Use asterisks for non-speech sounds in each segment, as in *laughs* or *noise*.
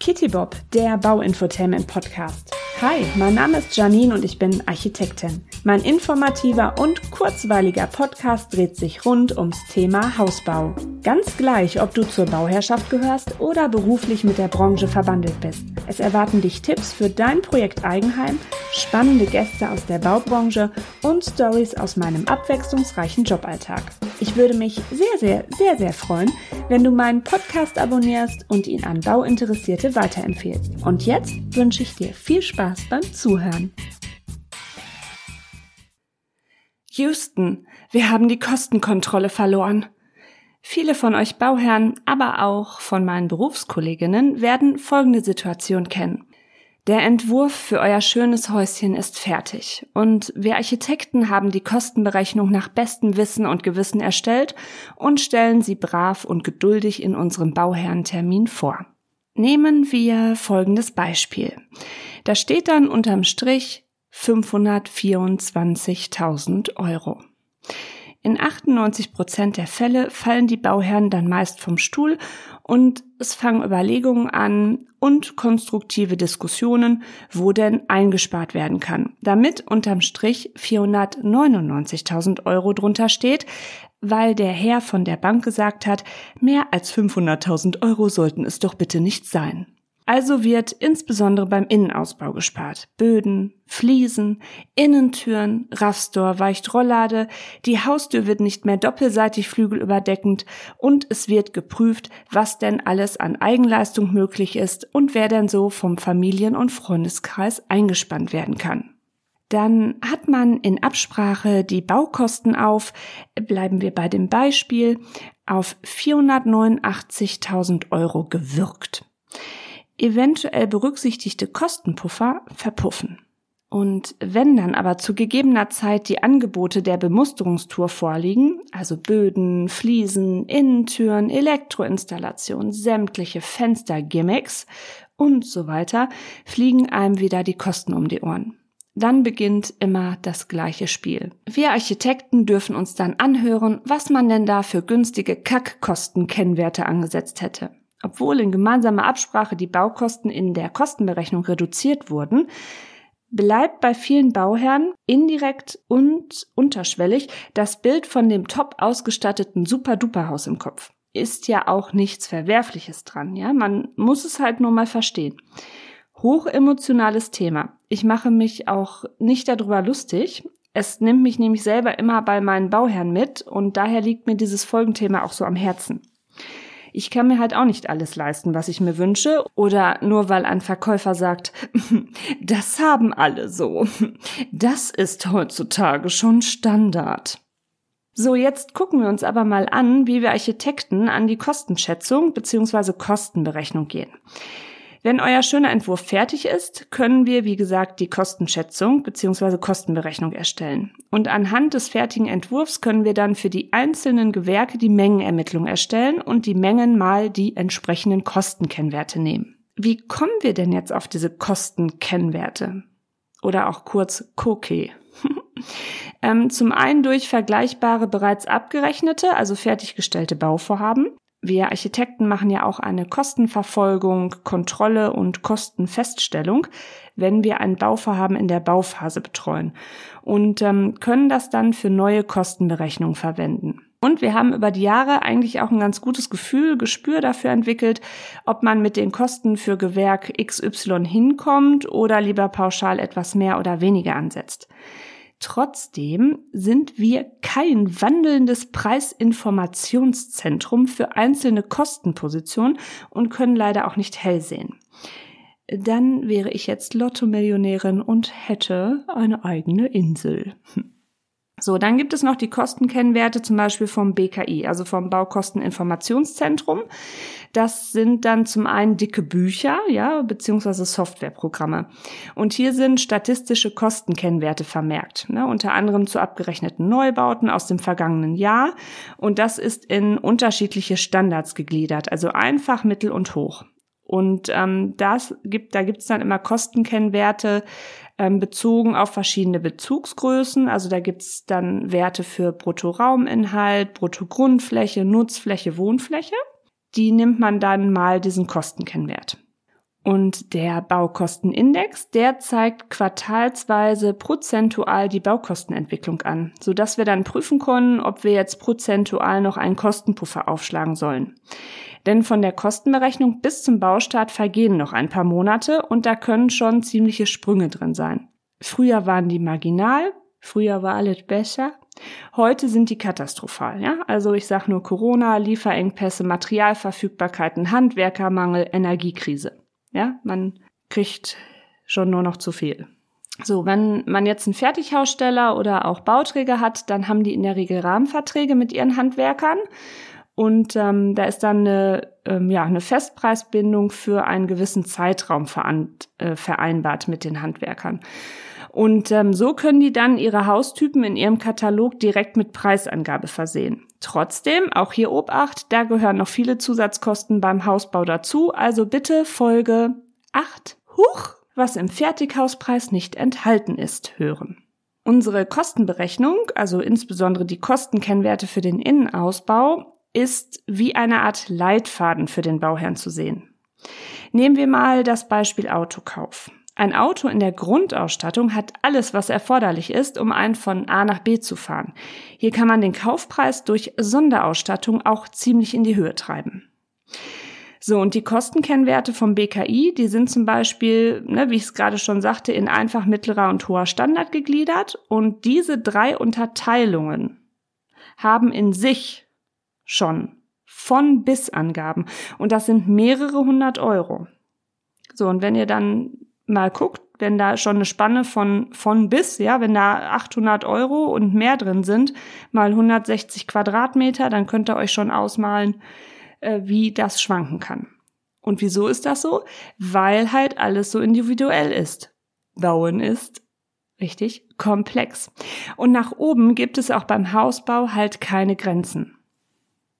Kitty Bob, der Bauinfotainment Podcast. Hi, mein Name ist Janine und ich bin Architektin. Mein informativer und kurzweiliger Podcast dreht sich rund ums Thema Hausbau. Ganz gleich, ob du zur Bauherrschaft gehörst oder beruflich mit der Branche verwandelt bist. Es erwarten dich Tipps für dein Projekt Eigenheim, spannende Gäste aus der Baubranche und Stories aus meinem abwechslungsreichen Joballtag. Ich würde mich sehr, sehr, sehr, sehr freuen, wenn du meinen Podcast abonnierst und ihn an Bauinteressierte weiterempfehlst. Und jetzt wünsche ich dir viel Spaß beim Zuhören. Houston, wir haben die Kostenkontrolle verloren. Viele von euch Bauherren, aber auch von meinen Berufskolleginnen werden folgende Situation kennen. Der Entwurf für euer schönes Häuschen ist fertig und wir Architekten haben die Kostenberechnung nach bestem Wissen und Gewissen erstellt und stellen sie brav und geduldig in unserem Bauherrentermin vor. Nehmen wir folgendes Beispiel. Da steht dann unterm Strich 524.000 Euro. In 98 Prozent der Fälle fallen die Bauherren dann meist vom Stuhl und es fangen Überlegungen an und konstruktive Diskussionen, wo denn eingespart werden kann, damit unterm Strich 499.000 Euro drunter steht, weil der Herr von der Bank gesagt hat, mehr als 500.000 Euro sollten es doch bitte nicht sein. Also wird insbesondere beim Innenausbau gespart. Böden, Fliesen, Innentüren, Raffstor weicht Rolllade, die Haustür wird nicht mehr doppelseitig flügelüberdeckend und es wird geprüft, was denn alles an Eigenleistung möglich ist und wer denn so vom Familien- und Freundeskreis eingespannt werden kann. Dann hat man in Absprache die Baukosten auf, bleiben wir bei dem Beispiel, auf 489.000 Euro gewirkt eventuell berücksichtigte Kostenpuffer verpuffen. Und wenn dann aber zu gegebener Zeit die Angebote der Bemusterungstour vorliegen, also Böden, Fliesen, Innentüren, Elektroinstallation, sämtliche Fenstergimmicks und so weiter, fliegen einem wieder die Kosten um die Ohren. Dann beginnt immer das gleiche Spiel. Wir Architekten dürfen uns dann anhören, was man denn da für günstige Kackkostenkennwerte angesetzt hätte. Obwohl in gemeinsamer Absprache die Baukosten in der Kostenberechnung reduziert wurden, bleibt bei vielen Bauherren indirekt und unterschwellig das Bild von dem top ausgestatteten Super-Duper-Haus im Kopf. Ist ja auch nichts Verwerfliches dran, ja? Man muss es halt nur mal verstehen. Hochemotionales Thema. Ich mache mich auch nicht darüber lustig. Es nimmt mich nämlich selber immer bei meinen Bauherren mit und daher liegt mir dieses Folgenthema auch so am Herzen. Ich kann mir halt auch nicht alles leisten, was ich mir wünsche. Oder nur weil ein Verkäufer sagt, *laughs* das haben alle so. Das ist heutzutage schon Standard. So, jetzt gucken wir uns aber mal an, wie wir Architekten an die Kostenschätzung bzw. Kostenberechnung gehen. Wenn euer schöner Entwurf fertig ist, können wir, wie gesagt, die Kostenschätzung bzw. Kostenberechnung erstellen. Und anhand des fertigen Entwurfs können wir dann für die einzelnen Gewerke die Mengenermittlung erstellen und die Mengen mal die entsprechenden Kostenkennwerte nehmen. Wie kommen wir denn jetzt auf diese Kostenkennwerte? Oder auch kurz COKE. *laughs* ähm, zum einen durch vergleichbare bereits abgerechnete, also fertiggestellte Bauvorhaben. Wir Architekten machen ja auch eine Kostenverfolgung, Kontrolle und Kostenfeststellung, wenn wir ein Bauvorhaben in der Bauphase betreuen und ähm, können das dann für neue Kostenberechnungen verwenden. Und wir haben über die Jahre eigentlich auch ein ganz gutes Gefühl, Gespür dafür entwickelt, ob man mit den Kosten für Gewerk XY hinkommt oder lieber pauschal etwas mehr oder weniger ansetzt. Trotzdem sind wir kein wandelndes Preisinformationszentrum für einzelne Kostenpositionen und können leider auch nicht hell sehen. Dann wäre ich jetzt Lotto-Millionärin und hätte eine eigene Insel. Hm. So, dann gibt es noch die Kostenkennwerte zum Beispiel vom BKI, also vom Baukosteninformationszentrum. Das sind dann zum einen dicke Bücher, ja, beziehungsweise Softwareprogramme. Und hier sind statistische Kostenkennwerte vermerkt, ne, unter anderem zu abgerechneten Neubauten aus dem vergangenen Jahr. Und das ist in unterschiedliche Standards gegliedert, also einfach, mittel und hoch. Und ähm, das gibt, da gibt's dann immer Kostenkennwerte bezogen auf verschiedene Bezugsgrößen. Also da gibt's dann Werte für Bruttorauminhalt, Bruttogrundfläche, Nutzfläche, Wohnfläche. Die nimmt man dann mal diesen Kostenkennwert. Und der Baukostenindex, der zeigt quartalsweise prozentual die Baukostenentwicklung an, sodass wir dann prüfen können, ob wir jetzt prozentual noch einen Kostenpuffer aufschlagen sollen. Denn von der Kostenberechnung bis zum Baustart vergehen noch ein paar Monate und da können schon ziemliche Sprünge drin sein. Früher waren die marginal, früher war alles besser. Heute sind die katastrophal, ja? Also ich sag nur Corona, Lieferengpässe, Materialverfügbarkeiten, Handwerkermangel, Energiekrise. Ja, man kriegt schon nur noch zu viel. So, wenn man jetzt einen Fertighaussteller oder auch Bauträger hat, dann haben die in der Regel Rahmenverträge mit ihren Handwerkern. Und ähm, da ist dann eine, ähm, ja, eine Festpreisbindung für einen gewissen Zeitraum äh, vereinbart mit den Handwerkern. Und ähm, so können die dann ihre Haustypen in ihrem Katalog direkt mit Preisangabe versehen. Trotzdem, auch hier Obacht, da gehören noch viele Zusatzkosten beim Hausbau dazu, also bitte Folge 8, Huch, was im Fertighauspreis nicht enthalten ist, hören. Unsere Kostenberechnung, also insbesondere die Kostenkennwerte für den Innenausbau, ist wie eine Art Leitfaden für den Bauherrn zu sehen. Nehmen wir mal das Beispiel Autokauf. Ein Auto in der Grundausstattung hat alles, was erforderlich ist, um einen von A nach B zu fahren. Hier kann man den Kaufpreis durch Sonderausstattung auch ziemlich in die Höhe treiben. So, und die Kostenkennwerte vom BKI, die sind zum Beispiel, ne, wie ich es gerade schon sagte, in einfach, mittlerer und hoher Standard gegliedert. Und diese drei Unterteilungen haben in sich schon von bis Angaben. Und das sind mehrere hundert Euro. So, und wenn ihr dann mal guckt, wenn da schon eine Spanne von, von bis, ja, wenn da 800 Euro und mehr drin sind, mal 160 Quadratmeter, dann könnt ihr euch schon ausmalen, äh, wie das schwanken kann. Und wieso ist das so? Weil halt alles so individuell ist. Bauen ist richtig komplex. Und nach oben gibt es auch beim Hausbau halt keine Grenzen.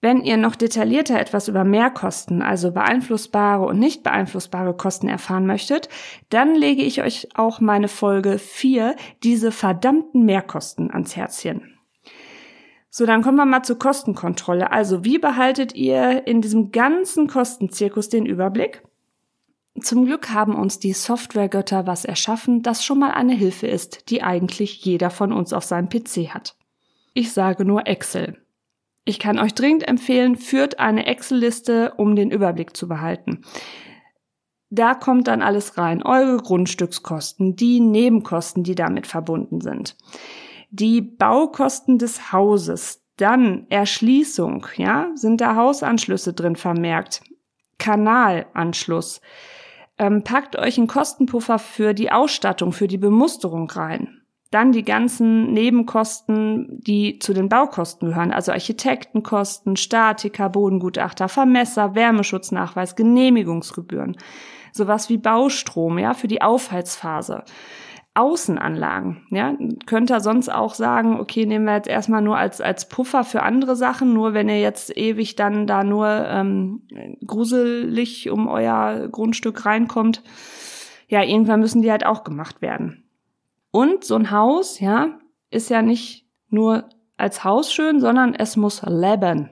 Wenn ihr noch detaillierter etwas über Mehrkosten, also beeinflussbare und nicht beeinflussbare Kosten erfahren möchtet, dann lege ich euch auch meine Folge 4, diese verdammten Mehrkosten ans Herzchen. So, dann kommen wir mal zur Kostenkontrolle. Also, wie behaltet ihr in diesem ganzen Kostenzirkus den Überblick? Zum Glück haben uns die Softwaregötter was erschaffen, das schon mal eine Hilfe ist, die eigentlich jeder von uns auf seinem PC hat. Ich sage nur Excel. Ich kann euch dringend empfehlen, führt eine Excel-Liste, um den Überblick zu behalten. Da kommt dann alles rein. Eure Grundstückskosten, die Nebenkosten, die damit verbunden sind. Die Baukosten des Hauses, dann Erschließung, ja, sind da Hausanschlüsse drin vermerkt. Kanalanschluss. Ähm, packt euch einen Kostenpuffer für die Ausstattung, für die Bemusterung rein. Dann die ganzen Nebenkosten, die zu den Baukosten gehören, also Architektenkosten, Statiker, Bodengutachter, Vermesser, Wärmeschutznachweis, Genehmigungsgebühren, sowas wie Baustrom, ja, für die Aufheizphase. Außenanlagen, ja, könnt ihr sonst auch sagen, okay, nehmen wir jetzt erstmal nur als, als Puffer für andere Sachen, nur wenn ihr jetzt ewig dann da nur ähm, gruselig um euer Grundstück reinkommt, ja, irgendwann müssen die halt auch gemacht werden. Und so ein Haus, ja, ist ja nicht nur als Haus schön, sondern es muss leben.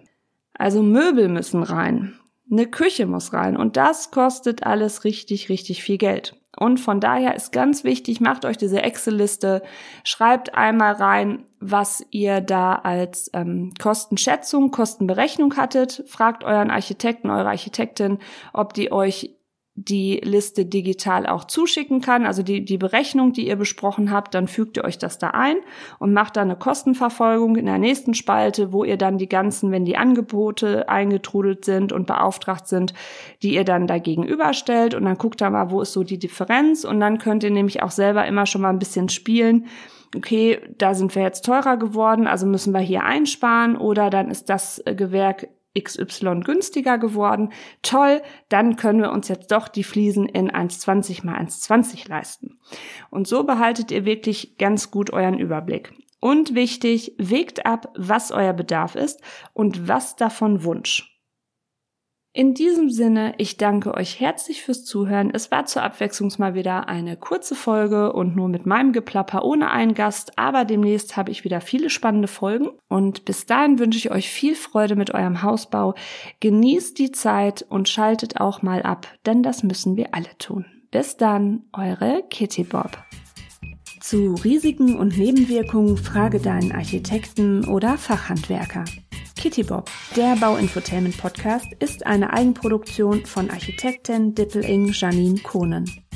Also Möbel müssen rein. Eine Küche muss rein. Und das kostet alles richtig, richtig viel Geld. Und von daher ist ganz wichtig, macht euch diese Excel-Liste, schreibt einmal rein, was ihr da als ähm, Kostenschätzung, Kostenberechnung hattet, fragt euren Architekten, eure Architektin, ob die euch die Liste digital auch zuschicken kann, also die, die Berechnung, die ihr besprochen habt, dann fügt ihr euch das da ein und macht da eine Kostenverfolgung in der nächsten Spalte, wo ihr dann die ganzen, wenn die Angebote eingetrudelt sind und beauftragt sind, die ihr dann dagegen überstellt und dann guckt da mal, wo ist so die Differenz und dann könnt ihr nämlich auch selber immer schon mal ein bisschen spielen, okay, da sind wir jetzt teurer geworden, also müssen wir hier einsparen oder dann ist das Gewerk XY günstiger geworden. Toll, dann können wir uns jetzt doch die Fliesen in 1,20 mal 1,20 leisten. Und so behaltet ihr wirklich ganz gut euren Überblick. Und wichtig, wägt ab, was euer Bedarf ist und was davon Wunsch. In diesem Sinne, ich danke euch herzlich fürs Zuhören. Es war zur Abwechslung mal wieder eine kurze Folge und nur mit meinem Geplapper ohne einen Gast, aber demnächst habe ich wieder viele spannende Folgen und bis dahin wünsche ich euch viel Freude mit eurem Hausbau. Genießt die Zeit und schaltet auch mal ab, denn das müssen wir alle tun. Bis dann, eure Kitty Bob. Zu Risiken und Nebenwirkungen frage deinen Architekten oder Fachhandwerker. Kitty Bob, der Bauinfotainment Podcast, ist eine Eigenproduktion von Architektin Dippeling Janine Kohnen.